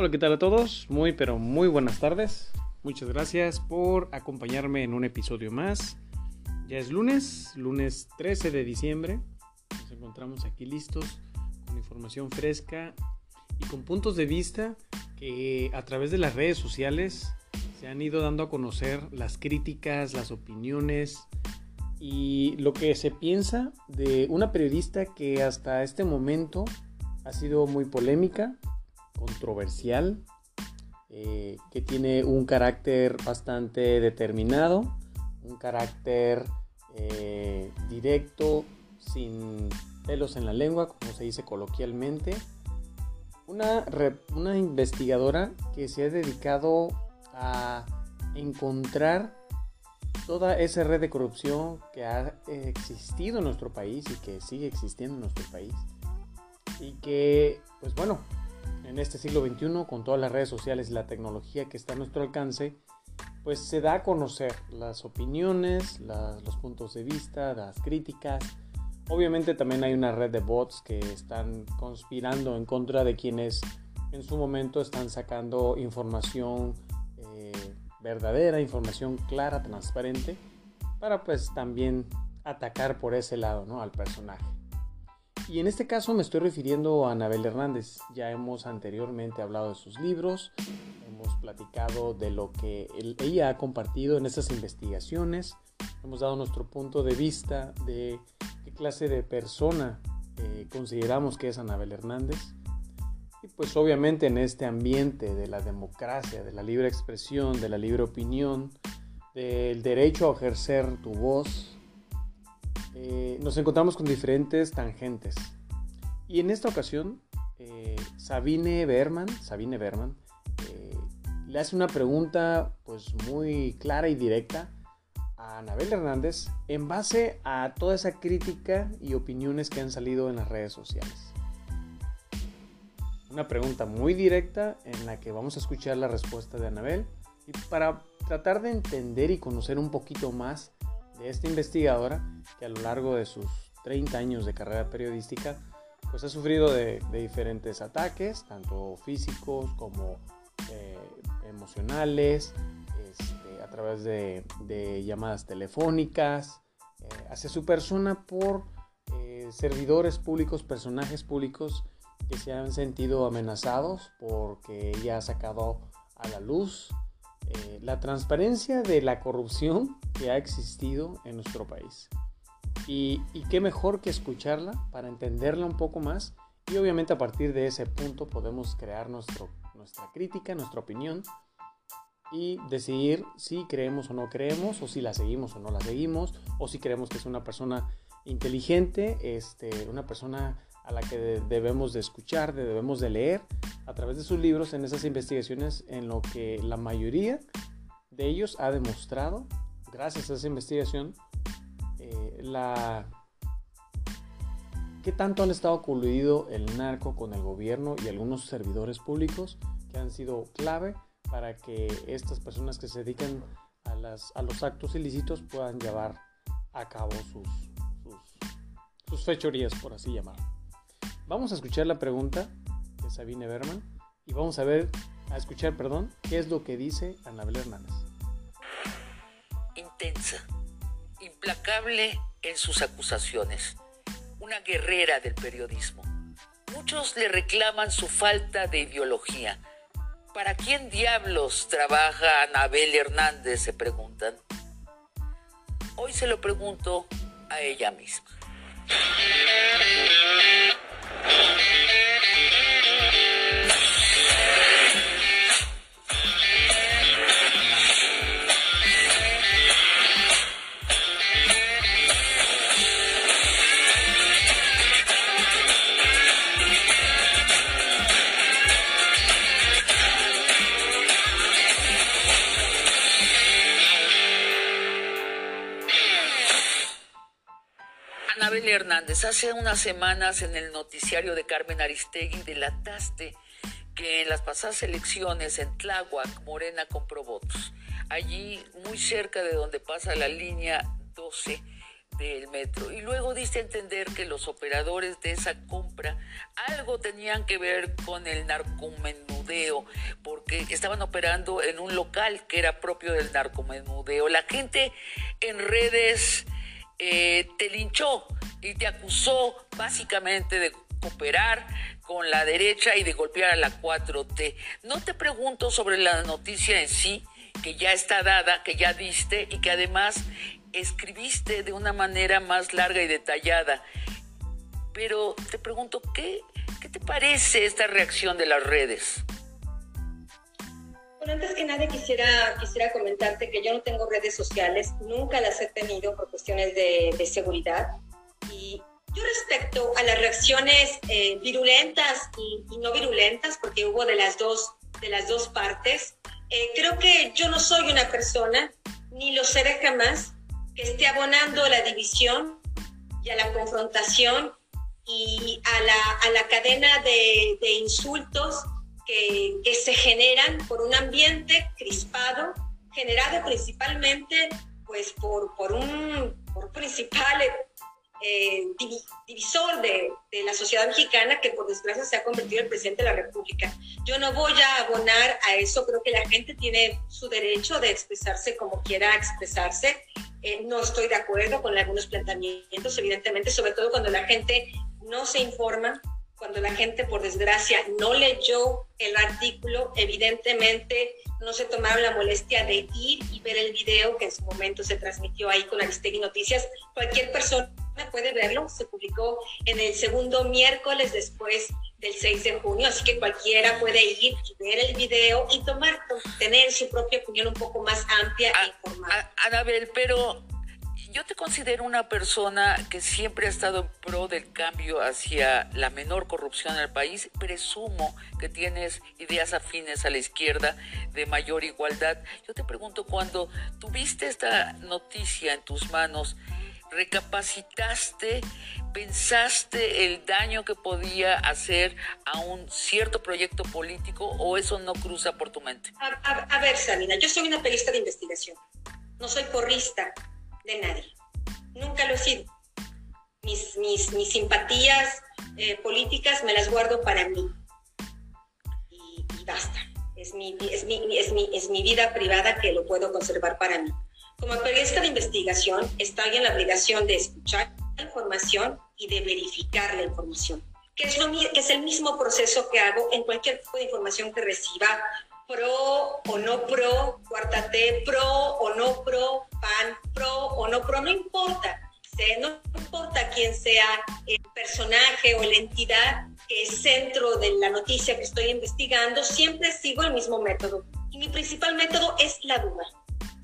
Hola, ¿qué tal a todos? Muy, pero muy buenas tardes. Muchas gracias por acompañarme en un episodio más. Ya es lunes, lunes 13 de diciembre. Nos encontramos aquí listos con información fresca y con puntos de vista que a través de las redes sociales se han ido dando a conocer las críticas, las opiniones y lo que se piensa de una periodista que hasta este momento ha sido muy polémica, controversial, eh, que tiene un carácter bastante determinado, un carácter eh, directo, sin pelos en la lengua, como se dice coloquialmente. Una, una investigadora que se ha dedicado a encontrar toda esa red de corrupción que ha existido en nuestro país y que sigue existiendo en nuestro país. Y que, pues bueno, en este siglo XXI, con todas las redes sociales y la tecnología que está a nuestro alcance, pues se da a conocer las opiniones, los puntos de vista, las críticas. Obviamente también hay una red de bots que están conspirando en contra de quienes en su momento están sacando información eh, verdadera, información clara, transparente, para pues también atacar por ese lado ¿no? al personaje. Y en este caso me estoy refiriendo a Anabel Hernández. Ya hemos anteriormente hablado de sus libros, hemos platicado de lo que ella ha compartido en estas investigaciones, hemos dado nuestro punto de vista de qué clase de persona eh, consideramos que es Anabel Hernández. Y pues obviamente en este ambiente de la democracia, de la libre expresión, de la libre opinión, del derecho a ejercer tu voz, eh, nos encontramos con diferentes tangentes. Y en esta ocasión, eh, Sabine Berman, Sabine Berman eh, le hace una pregunta pues muy clara y directa a Anabel Hernández en base a toda esa crítica y opiniones que han salido en las redes sociales. Una pregunta muy directa en la que vamos a escuchar la respuesta de Anabel y para tratar de entender y conocer un poquito más de esta investigadora que a lo largo de sus 30 años de carrera periodística pues ha sufrido de, diferentes ataques, tanto físicos como eh, emocionales, este, a través de, llamadas telefónicas, eh, hacia su persona por eh, servidores públicos, personajes públicos que se han sentido amenazados porque ella ha sacado a la luz eh, la transparencia de la corrupción que ha existido en nuestro país. Y, qué mejor que escucharla para entenderla un poco más y obviamente a partir de ese punto podemos crear nuestro, nuestra crítica, nuestra opinión y decidir si creemos o no creemos, o si la seguimos o no la seguimos, o si creemos que es una persona inteligente, este, una persona a la que debemos de escuchar, debemos de leer a través de sus libros en esas investigaciones en lo que la mayoría de ellos ha demostrado, gracias a esa investigación, eh, la qué tanto han estado coludido el narco con el gobierno y algunos servidores públicos que han sido clave para que estas personas que se dedican a, los actos ilícitos puedan llevar a cabo sus, sus, sus fechorías, por así llamarlo. Vamos a escuchar la pregunta de Sabine Berman y vamos a ver, a escuchar, perdón, qué es lo que dice Anabel Hernández. Intensa, implacable en sus acusaciones, una guerrera del periodismo. Muchos le reclaman su falta de ideología. ¿Para quién diablos trabaja Anabel Hernández? se preguntan. Hoy se lo pregunto a ella misma. Thank you. Hernández, hace unas semanas en el noticiario de Carmen Aristegui delataste que en las pasadas elecciones en Tláhuac, Morena compró votos. Allí, muy cerca de donde pasa la línea 12 del metro. Y luego diste a entender que los operadores de esa compra algo tenían que ver con el narcomenudeo, porque estaban operando en un local que era propio del narcomenudeo. La gente en redes eh, te linchó y te acusó básicamente de cooperar con la derecha y de golpear a la 4T. No te pregunto sobre la noticia en sí, que ya está dada, que ya diste y que además escribiste de una manera más larga y detallada. Pero te pregunto, ¿qué, qué te parece esta reacción de las redes? Bueno, antes que nada quisiera, quisiera comentarte que yo no tengo redes sociales, nunca las he tenido por cuestiones de, de seguridad. Y yo respecto a las reacciones eh, virulentas y, y, no virulentas, porque hubo de las dos, de las dos partes, eh, creo que yo no soy una persona, ni lo seré jamás, que esté abonando a la división y a la confrontación y a la, a la cadena de, de insultos que, que, se generan por un ambiente crispado, generado principalmente pues, por, por un por principal eh, divisor de, de, la sociedad mexicana que por desgracia se ha convertido en presidente de la República. Yo no voy a abonar a eso, creo que la gente tiene su derecho de expresarse como quiera expresarse. Eh, no estoy de acuerdo con algunos planteamientos, evidentemente, sobre todo cuando la gente no se informa, cuando la gente por desgracia no leyó el artículo, evidentemente no se tomaron la molestia de ir y ver el video que en su momento se transmitió ahí con Aristegui Noticias. Cualquier persona puede verlo, se publicó en el segundo miércoles después del 6 de junio, así que cualquiera puede ir y ver el video y tomar, tener su propia opinión un poco más amplia e informada. Anabel, pero yo te considero una persona que siempre ha estado en pro del cambio hacia la menor corrupción en el país. Presumo que tienes ideas afines a la izquierda de mayor igualdad. Yo te pregunto, cuando tuviste esta noticia en tus manos, recapacitaste, pensaste el daño que podía hacer a un cierto proyecto político o eso no cruza por tu mente? A, a, a ver, Sabina, yo soy una periodista de investigación, no soy porrista de nadie, nunca lo he sido. Mis, mis, mis simpatías eh, políticas me las guardo para mí y, basta. Es mi, es, mi, es, mi, es mi vida privada que lo puedo conservar para mí. Como periodista de investigación, estoy en la obligación de escuchar la información y de verificar la información, que es, lo, que es el mismo proceso que hago en cualquier tipo de información que reciba, pro o no pro, cuarta pro o no pro, pan, pro o no pro, no importa. No importa quién sea el personaje o la entidad que es centro de la noticia que estoy investigando, siempre sigo el mismo método. Y mi principal método es la duda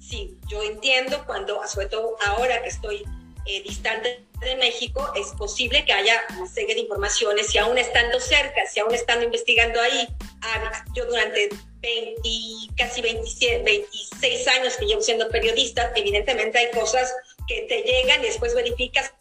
sí, yo entiendo cuando, sobre todo ahora que estoy eh, distante de México, es posible que haya una serie de informaciones y aún estando cerca, si aún estando investigando ahí, ah, yo durante 20, casi 27, 26 años que llevo siendo periodista, evidentemente hay cosas que te llegan y después verificas,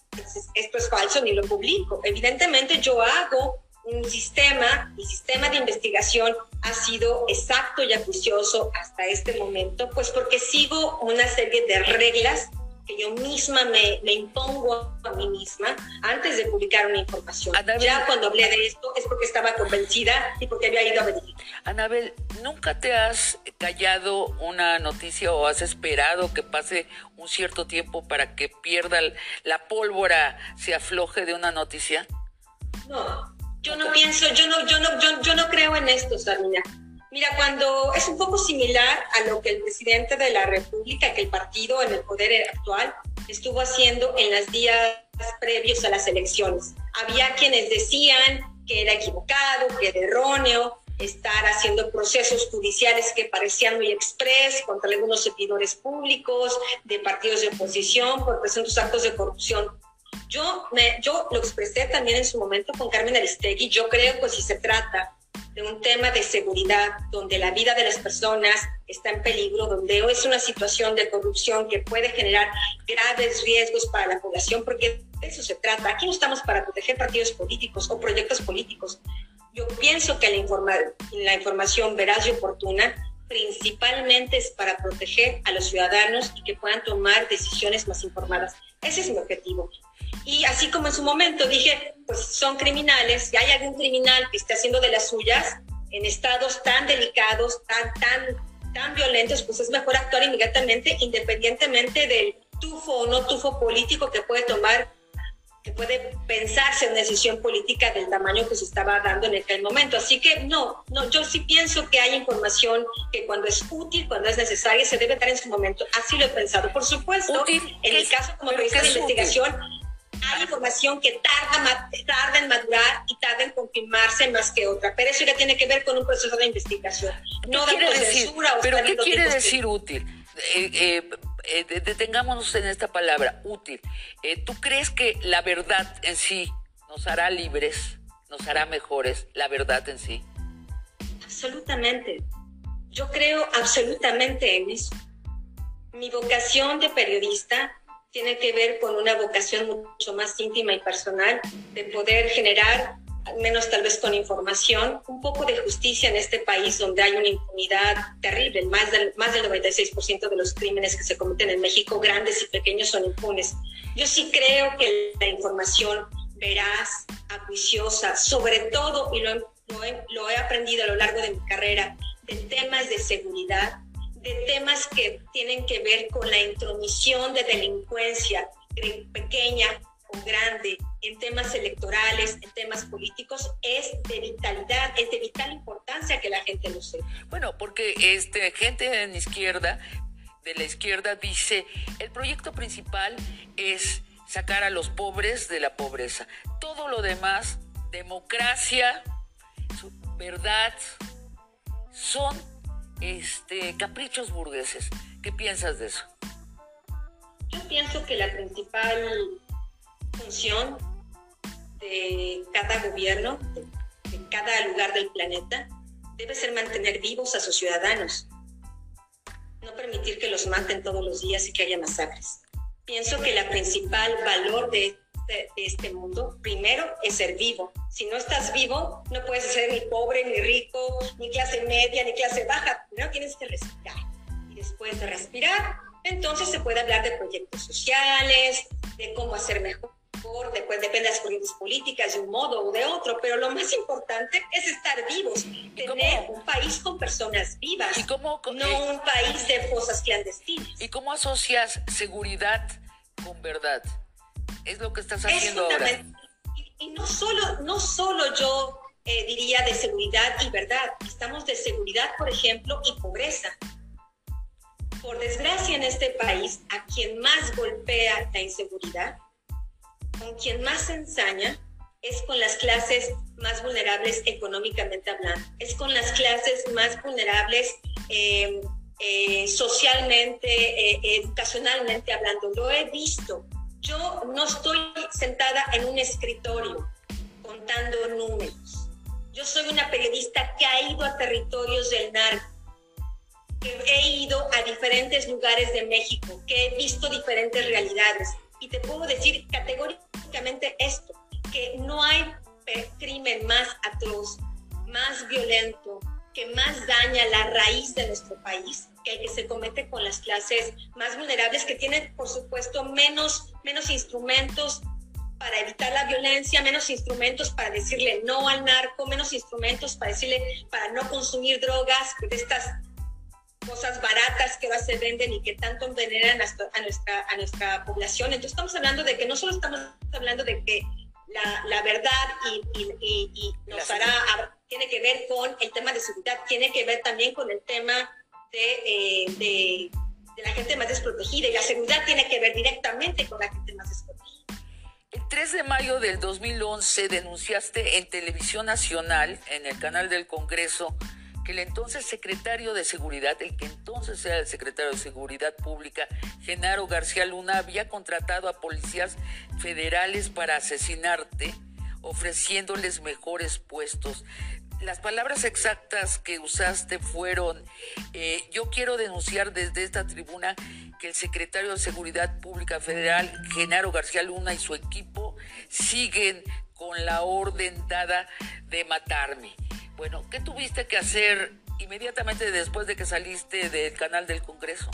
esto es falso, ni lo publico. Evidentemente yo hago un sistema, mi sistema de investigación ha sido exacto y acucioso hasta este momento, pues porque sigo una serie de reglas que yo misma me, me impongo a mí misma antes de publicar una información. Anabel, ya cuando hablé de esto es porque estaba convencida y porque había ido a verificar. Anabel, ¿nunca te has callado una noticia o has esperado que pase un cierto tiempo para que pierda la pólvora, se afloje de una noticia? No, yo no pienso, yo no, yo no, yo, yo no creo en esto, Sarmina. Mira, cuando es un poco similar a lo que el presidente de la República, que el partido en el poder actual, estuvo haciendo en los días previos a las elecciones. Había quienes decían que era equivocado, que era erróneo estar haciendo procesos judiciales que parecían muy express contra algunos servidores públicos de partidos de oposición por presuntos actos de corrupción. Yo, yo lo expresé también en su momento con Carmen Aristegui. Yo creo que si se trata de un tema de seguridad donde la vida de las personas está en peligro, donde es una situación de corrupción que puede generar graves riesgos para la población, porque de eso se trata. Aquí no estamos para proteger partidos políticos o proyectos políticos. Yo pienso que la, informa la información veraz y oportuna principalmente es para proteger a los ciudadanos y que puedan tomar decisiones más informadas. Ese es mi objetivo. Y así como en su momento dije, pues son criminales, si hay algún criminal que esté haciendo de las suyas en estados tan delicados, tan, tan, tan violentos, pues es mejor actuar inmediatamente, independientemente del tufo o no tufo político que puede tomar que puede pensarse una decisión política del tamaño que se estaba dando en aquel momento. Así que no, no, yo sí pienso que hay información que cuando es útil, cuando es necesaria, se debe dar en su momento. Así lo he pensado. Por supuesto, en el caso como periodista de investigación, hay información que tarda, tarda en madurar y tarda en confirmarse más que otra, pero eso ya tiene que ver con un proceso de investigación, no de censura o ¿Pero qué quiere decir útil? Eh, eh, eh, detengámonos en esta palabra, útil. Eh, ¿Tú crees que la verdad en sí nos hará libres, nos hará mejores, la verdad en sí? Absolutamente. Yo creo absolutamente en eso. Mi vocación de periodista tiene que ver con una vocación mucho más íntima y personal de poder generar menos tal vez con información, un poco de justicia en este país donde hay una impunidad terrible. Más del, más del 96% de los crímenes que se cometen en México, grandes y pequeños, son impunes. Yo sí creo que la información veraz, acuiciosa, sobre todo, y lo, lo he aprendido a lo largo de mi carrera, de temas de seguridad, de temas que tienen que ver con la intromisión de delincuencia pequeña grande en temas electorales, en temas políticos, es de vitalidad, es de vital importancia que la gente lo sepa. Bueno, porque este, gente en izquierda, de la izquierda, dice, el proyecto principal es sacar a los pobres de la pobreza. Todo lo demás, democracia, verdad, son este, caprichos burgueses. ¿Qué piensas de eso? Yo pienso que la principal función de cada gobierno, de cada lugar del planeta, debe ser mantener vivos a sus ciudadanos, no permitir que los maten todos los días y que haya masacres. Pienso que la principal valor de este, mundo, primero, es ser vivo. Si no estás vivo, no puedes ser ni pobre, ni rico, ni clase media, ni clase baja. Primero tienes que respirar. Y después de respirar, entonces se puede hablar de proyectos sociales, de cómo hacer mejor después depende de las corrientes políticas, de un modo o de otro, pero lo más importante es estar vivos, tener un país con personas vivas, ¿Y cómo, no un país de fosas clandestinas. ¿Y cómo asocias seguridad con verdad? Es lo que estás haciendo ahora. Y, no, solo, no solo yo eh, diría de seguridad y verdad, estamos de seguridad, por ejemplo, y pobreza. Por desgracia en este país, a quien más golpea la inseguridad con quien más se ensaña es con las clases más vulnerables económicamente hablando, es con las clases más vulnerables eh, eh, socialmente, eh, educacionalmente hablando. Lo he visto. Yo no estoy sentada en un escritorio contando números. Yo soy una periodista que ha ido a territorios del narco, que he ido a diferentes lugares de México, que he visto diferentes realidades. Y te puedo decir categóricamente esto, que no hay crimen más atroz, más violento, que más daña la raíz de nuestro país que el que se comete con las clases más vulnerables que tienen, por supuesto, menos, menos instrumentos para evitar la violencia, menos instrumentos para decirle no al narco, menos instrumentos para decirle para no consumir drogas, de estas cosas baratas que ahora se venden y que tanto envenenan a nuestra, a nuestra población. Entonces estamos hablando de que no solo estamos hablando de que la, la verdad y, y, nos hará, tiene que ver con el tema de seguridad, tiene que ver también con el tema de, eh, de, de la gente más desprotegida y la seguridad tiene que ver directamente con la gente más desprotegida. El 3 de mayo del 2011 denunciaste en Televisión Nacional, en el canal del Congreso, que el entonces secretario de Seguridad, el que entonces era el secretario de Seguridad Pública, Genaro García Luna, había contratado a policías federales para asesinarte, ofreciéndoles mejores puestos. Las palabras exactas que usaste fueron, eh, yo quiero denunciar desde esta tribuna que el secretario de Seguridad Pública Federal, Genaro García Luna, y su equipo siguen con la orden dada de matarme. Bueno, ¿qué tuviste que hacer inmediatamente después de que saliste del canal del Congreso?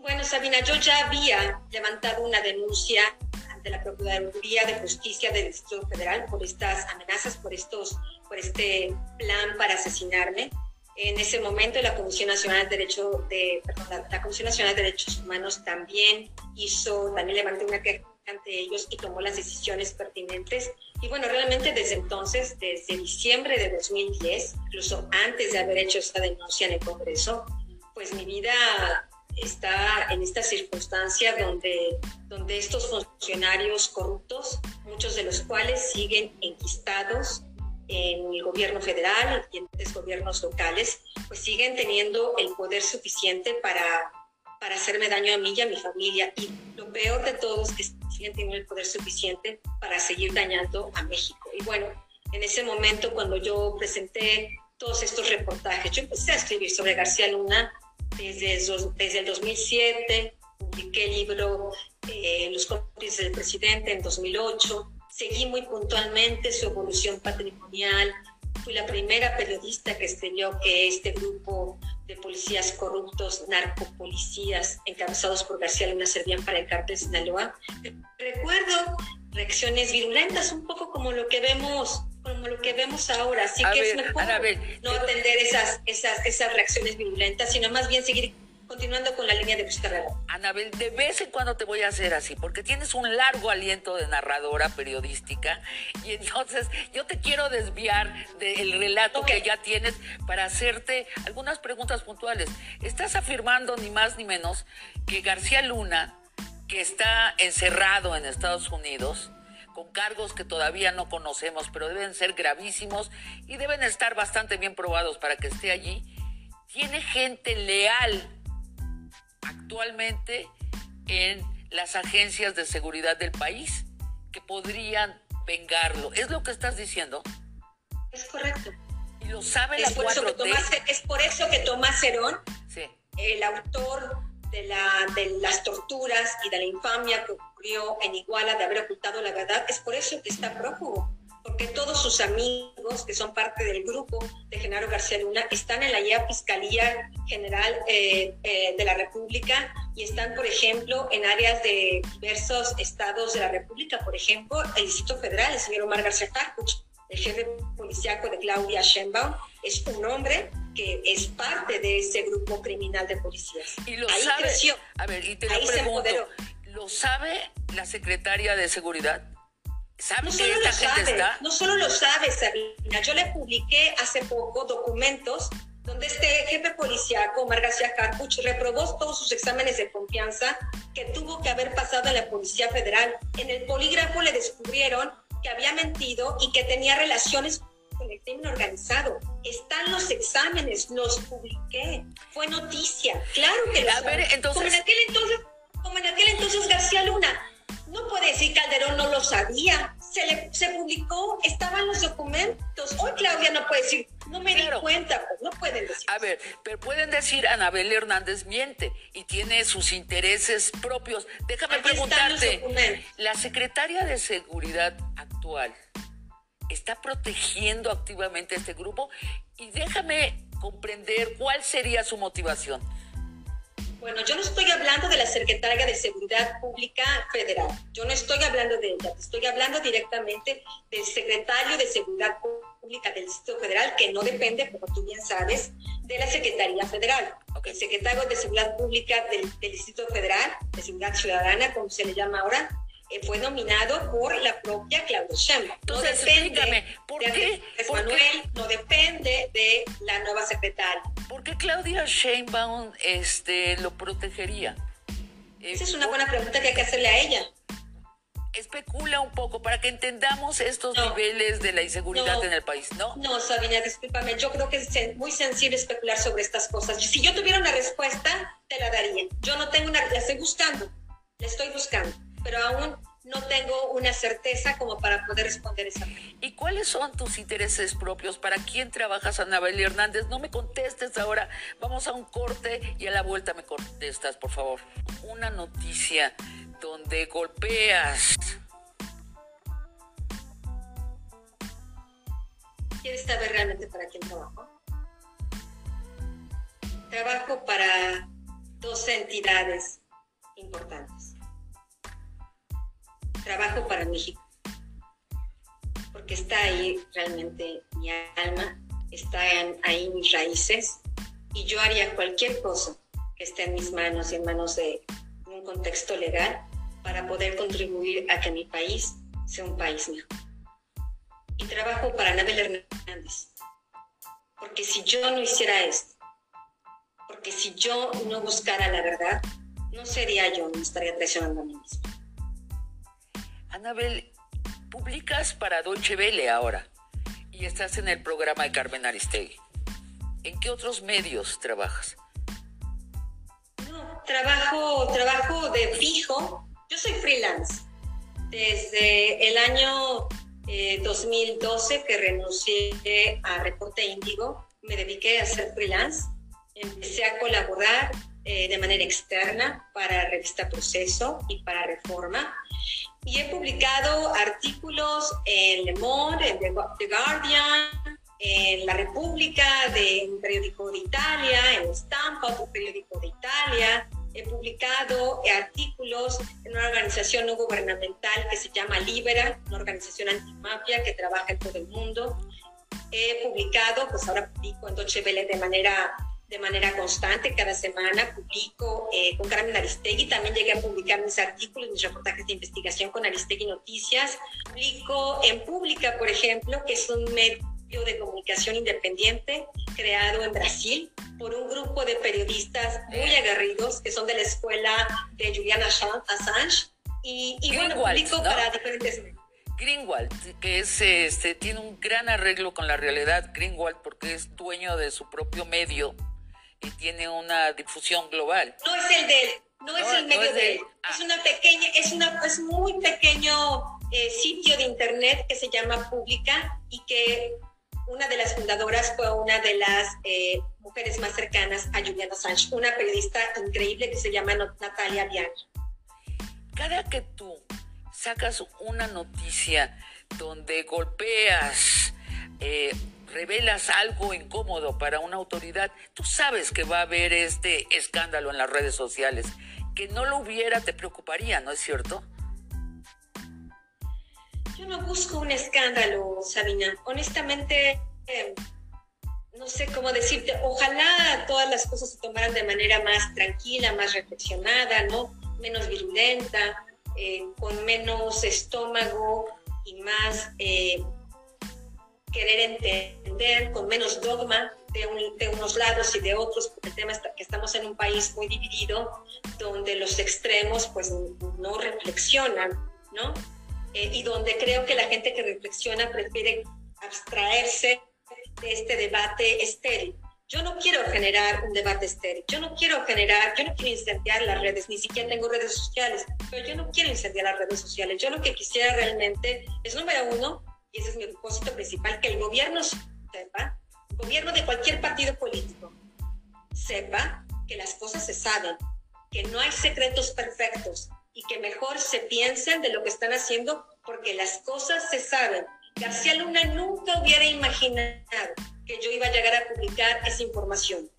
Bueno, Sabina, yo ya había levantado una denuncia ante la Procuraduría de Justicia del Distrito Federal por estas amenazas, por, estos, por este plan para asesinarme. En ese momento la Comisión Nacional de de, perdón, la, Comisión Nacional de Derechos Humanos también hizo, también levantó una queja ante ellos y tomó las decisiones pertinentes. Y bueno, realmente desde entonces, desde diciembre de 2010, incluso antes de haber hecho esta denuncia en el Congreso, pues mi vida está en esta circunstancia donde, donde estos funcionarios corruptos, muchos de los cuales siguen enquistados en el gobierno federal y en los gobiernos locales, pues siguen teniendo el poder suficiente para, para hacerme daño a mí y a mi familia. Y lo peor de todo es que siguen teniendo el poder suficiente para seguir dañando a México. Y bueno, en ese momento cuando yo presenté todos estos reportajes, yo empecé a escribir sobre García Luna desde, desde el 2007, publiqué el libro eh, Los cómplices del presidente en 2008, seguí muy puntualmente su evolución patrimonial, fui la primera periodista que escribió que este grupo de policías corruptos, narcopolicías, encabezados por García Luna, servían para el cártel Sinaloa. Recuerdo reacciones virulentas, un poco como lo que vemos como lo que vemos ahora. Así que es mejor no atender esas, esas, esas reacciones violentas, sino más bien seguir continuando con la línea de Ana Anabel, de vez en cuando te voy a hacer así, porque tienes un largo aliento de narradora periodística y entonces yo te quiero desviar del relato que ya tienes para hacerte algunas preguntas puntuales. Estás afirmando ni más ni menos que García Luna, que está encerrado en Estados Unidos, con cargos que todavía no conocemos, pero deben ser gravísimos y deben estar bastante bien probados para que esté allí, tiene gente leal actualmente en las agencias de seguridad del país que podrían vengarlo. ¿Es lo que estás diciendo? Es correcto. Y lo sabe es la por eso que Tomás, Es por eso que Tomás Herón, el autor de, la, de las torturas y de la infamia que ocurrió en Iguala de haber ocultado la verdad, es por eso que está prófugo, porque todos sus amigos que son parte del grupo de Genaro García Luna están en la ya Fiscalía General eh, eh, de la República y están, por ejemplo, en áreas de diversos estados de la República, por ejemplo, el Distrito Federal, el señor Omar García Harfuch, el jefe policíaco de Claudia Sheinbaum, es un hombre que es parte de ese grupo criminal de policías. Y lo ahí creció. A ver, y te lo pregunto, ¿lo sabe la secretaria de Seguridad? ¿Sabe no solo lo sabe, No solo lo sabe, Sabina. Yo le publiqué hace poco documentos donde este jefe policíaco, Omar García Carpuch, reprobó todos sus exámenes de confianza que tuvo que haber pasado a la Policía Federal. En el polígrafo le descubrieron que había mentido y que tenía relaciones con el crimen organizado. Están los exámenes, los publiqué. Fue noticia. Claro que lo A ver, entonces... Como en aquel entonces, como en aquel entonces García Luna. No puede decir Calderón no lo sabía. Se, le, se publicó, estaban los documentos. Hoy Claudia no puede decir, no me di cuenta, pues no pueden decir. A ver, pero pueden decir Anabel Hernández miente y tiene sus intereses propios. Déjame preguntarte, la secretaria de Seguridad actual, está protegiendo activamente a este grupo y déjame comprender cuál sería su motivación. Bueno, yo no estoy hablando de la Secretaria de Seguridad Pública Federal, yo no estoy hablando de ella, estoy hablando directamente del Secretario de Seguridad Pública del Distrito Federal, que no depende, como tú bien sabes, de la Secretaría Federal. El Secretario de Seguridad Pública del, del Distrito Federal, de Seguridad Ciudadana, como se le llama ahora, fue nominado por la propia Claudia Sheinbaum. no depende ¿por qué? De Manuel, no depende de la nueva secretaria. ¿Por qué Claudia Sheinbaum este, lo protegería? Esa es una buena pregunta que hay que hacerle a ella. Especula un poco para que entendamos estos niveles de la inseguridad en el país, ¿no? No, Sabina, discúlpame. Yo creo que es muy sensible especular sobre estas cosas. Si yo tuviera una respuesta, te la daría. Yo no tengo una, la estoy buscando, la estoy buscando pero aún no tengo una certeza como para poder responder esa pregunta. ¿Y cuáles son tus intereses propios? ¿Para quién trabajas, Anabel Hernández? No me contestes ahora. Vamos a un corte y a la vuelta me contestas, por favor. Una noticia donde golpeas. ¿Quieres saber realmente para quién trabajo? Trabajo para dos entidades importantes. Trabajo para México, porque está ahí realmente mi alma, están ahí mis raíces y yo haría cualquier cosa que esté en mis manos y en manos de un contexto legal para poder contribuir a que mi país sea un país mejor. Y trabajo para Anabel Hernández, porque si yo no hiciera esto, porque si yo no buscara la verdad, no sería yo, me estaría traicionando a mí misma. Anabel, publicas para Deutsche Welle ahora y estás en el programa de Carmen Aristegui. ¿En qué otros medios trabajas? No, trabajo, trabajo de fijo. Yo soy freelance. Desde el año 2012 eh, que renuncié a Reporte Índigo, me dediqué a ser freelance. Empecé a colaborar eh, de manera externa para Revista Proceso y para Reforma. Y he publicado artículos en Le Monde, en The Guardian, en La República, de un periódico de Italia, en Stampa, otro periódico de Italia. He publicado artículos en una organización no gubernamental que se llama Libera, una organización antimafia que trabaja en todo el mundo. He publicado, pues ahora publico en Deutsche Welle de manera de manera constante, cada semana publico eh, con Carmen Aristegui, también llegué a publicar mis artículos, mis reportajes de investigación con Aristegui Noticias, publico en Pública, por ejemplo, que es un medio de comunicación independiente creado en Brasil por un grupo de periodistas muy aguerridos que son de la escuela de Julian Assange. Y, y bueno, publico para diferentes Greenwald, que es, este, tiene un gran arreglo con la realidad, Greenwald, porque es dueño de su propio medio y tiene una difusión global. No es el de él, no, es el medio de él. Ah. Es una pequeña, es una, es muy pequeño eh, sitio de internet que se llama Pública y que una de las fundadoras fue una de las eh, mujeres más cercanas a Julian Assange, una periodista increíble que se llama Natalia Bianchi. Cada que tú sacas una noticia donde golpeas, eh, revelas algo incómodo para una autoridad, tú sabes que va a haber este escándalo en las redes sociales. Que no lo hubiera te preocuparía, ¿no es cierto? Yo no busco un escándalo, Sabina. Honestamente, eh, no sé cómo decirte. Ojalá todas las cosas se tomaran de manera más tranquila, más reflexionada, ¿no? Menos virulenta, eh, con menos estómago y más eh, querer entender, con menos dogma de, de, unos lados y de otros, porque el tema es que estamos en un país muy dividido, donde los extremos pues no reflexionan, ¿no? Eh, y donde creo que la gente que reflexiona prefiere abstraerse de este debate estéril. Yo no quiero generar un debate estéril, yo no quiero generar, yo no quiero incendiar las redes, ni siquiera tengo redes sociales, pero yo no quiero incendiar las redes sociales. Yo lo que quisiera realmente es, número uno, y ese es mi propósito principal, que el gobierno sepa, el gobierno de cualquier partido político, sepa que las cosas se saben, que no hay secretos perfectos, y que mejor se piensen de lo que están haciendo porque las cosas se saben. García Luna nunca hubiera imaginado que yo iba a llegar a publicar esa información.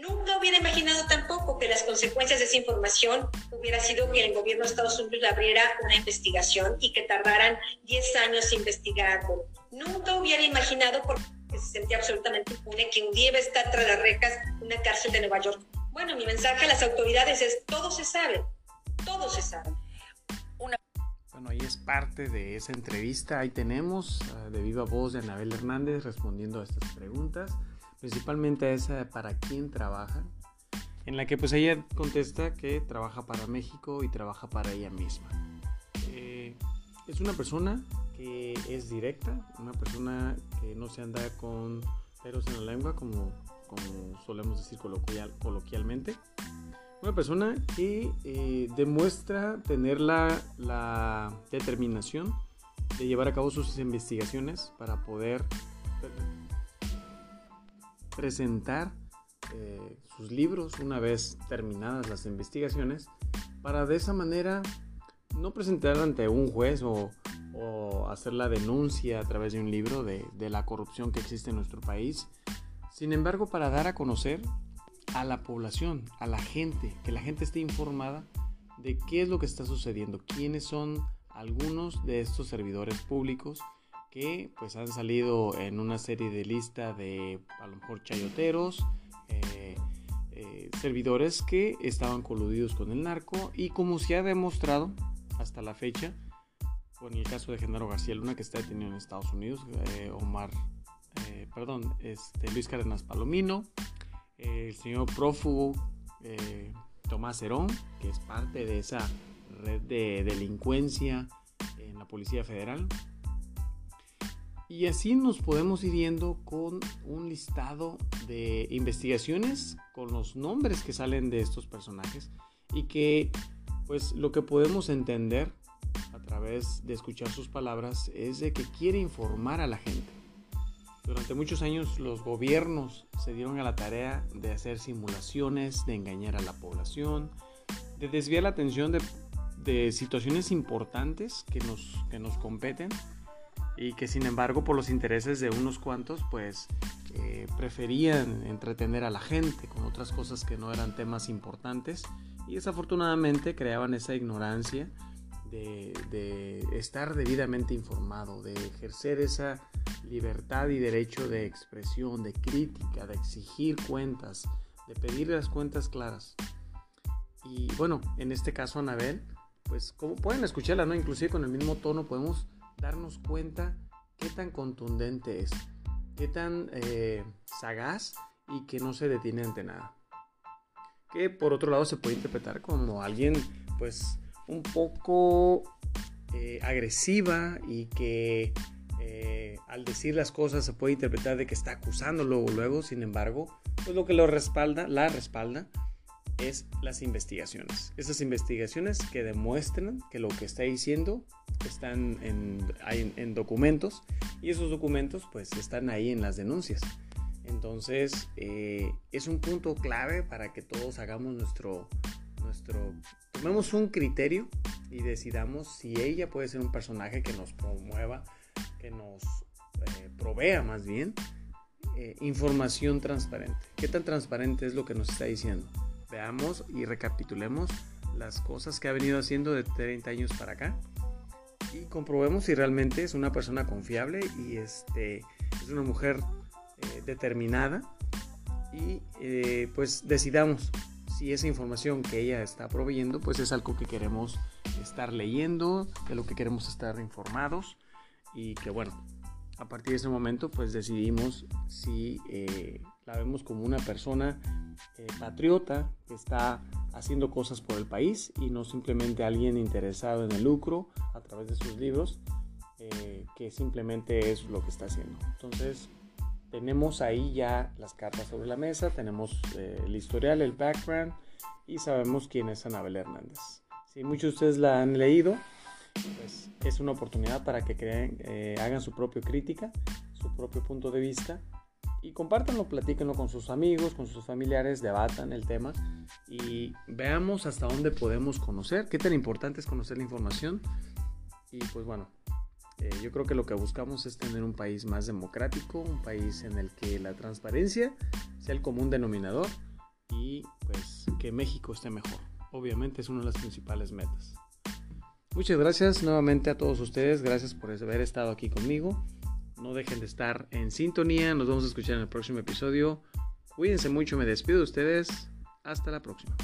Nunca hubiera imaginado tampoco que las consecuencias de esa información hubiera sido que el gobierno de Estados Unidos abriera una investigación y que tardaran 10 años investigando. Nunca hubiera imaginado, porque se sentía absolutamente impune, que un día iba a estar tras las rejas una cárcel de Nueva York. Bueno, mi mensaje a las autoridades es, todo se sabe, todo se sabe. Bueno, ahí es parte de esa entrevista. Ahí tenemos uh, de viva voz de Anabel Hernández respondiendo a estas preguntas, principalmente esa para quién trabaja, en la que pues ella contesta que trabaja para México y trabaja para ella misma. Eh, es una persona que es directa, una persona que no se anda con peros en la lengua como, como solemos decir coloquial, coloquialmente. Una persona que eh, demuestra tener la, la, determinación de llevar a cabo sus investigaciones para poder presentar eh, sus libros una vez terminadas las investigaciones para de esa manera no presentar ante un juez o, hacer la denuncia a través de un libro de la corrupción que existe en nuestro país, sin embargo para dar a conocer a la población, a la gente, que la gente esté informada de qué es lo que está sucediendo, quiénes son algunos de estos servidores públicos que pues han salido en una serie de lista de a lo mejor chayoteros, eh, eh, servidores que estaban coludidos con el narco y como se ha demostrado hasta la fecha, con el caso de Genaro García Luna que está detenido en Estados Unidos, eh, Omar, perdón, este, Luis Cárdenas Palomino, el señor prófugo Tomás Herón, que es parte de esa red de delincuencia en la Policía Federal, y así nos podemos ir yendo con un listado de investigaciones con los nombres que salen de estos personajes y que pues lo que podemos entender a través de escuchar sus palabras es de que quiere informar a la gente. Durante muchos años los gobiernos se dieron a la tarea de hacer simulaciones, de engañar a la población, de desviar la atención de, de situaciones importantes que nos, que nos competen y que sin embargo por los intereses de unos cuantos pues eh, preferían entretener a la gente con otras cosas que no eran temas importantes y desafortunadamente creaban esa ignorancia de, de, estar debidamente informado, de ejercer esa libertad y derecho de expresión, de crítica, de exigir cuentas, de pedir las cuentas claras. Y bueno, en este caso Anabel, pues como pueden escucharla, ¿no? Inclusive con el mismo tono podemos darnos cuenta qué tan contundente es, qué tan eh, sagaz y que no se detiene ante nada. Que por otro lado se puede interpretar como alguien pues un poco eh, agresiva y que eh, al decir las cosas se puede interpretar de que está acusando luego luego, sin embargo, pues lo que lo respalda, la respalda es las investigaciones. Esas investigaciones que demuestran que lo que está diciendo están en, en, documentos y esos documentos pues están ahí en las denuncias. Entonces eh, es un punto clave para que todos hagamos nuestro, nuestro, tomemos un criterio y decidamos si ella puede ser un personaje que nos promueva, que nos eh, provea más bien eh, información transparente. ¿Qué tan transparente es lo que nos está diciendo? Veamos y recapitulemos las cosas que ha venido haciendo de 30 años para acá. Y comprobemos si realmente es una persona confiable y este, es una mujer eh, determinada. Y eh, pues decidamos si esa información que ella está proveyendo pues es algo que queremos estar leyendo, de lo que queremos estar informados. Y que bueno, a partir de ese momento pues decidimos si eh, la vemos como una persona patriota que está haciendo cosas por el país y no simplemente alguien interesado en el lucro a través de sus libros, eh, que simplemente es lo que está haciendo. Entonces, tenemos ahí ya las cartas sobre la mesa, tenemos eh, el historial, el background y sabemos quién es Anabel Hernández. Si muchos de ustedes la han leído, pues es una oportunidad para que creen, eh, hagan su propia crítica, su propio punto de vista y compártanlo, platíquenlo con sus amigos, con sus familiares, debatan el tema y veamos hasta dónde podemos conocer, qué tan importante es conocer la información. Y pues bueno, eh, yo creo que lo que buscamos es tener un país más democrático, un país en el que la transparencia sea el común denominador y pues que México esté mejor. Obviamente es una de las principales metas. Muchas gracias nuevamente a todos ustedes, gracias por haber estado aquí conmigo. No dejen de estar en sintonía. Nos vamos a escuchar en el próximo episodio. Cuídense mucho. Me despido de ustedes. Hasta la próxima.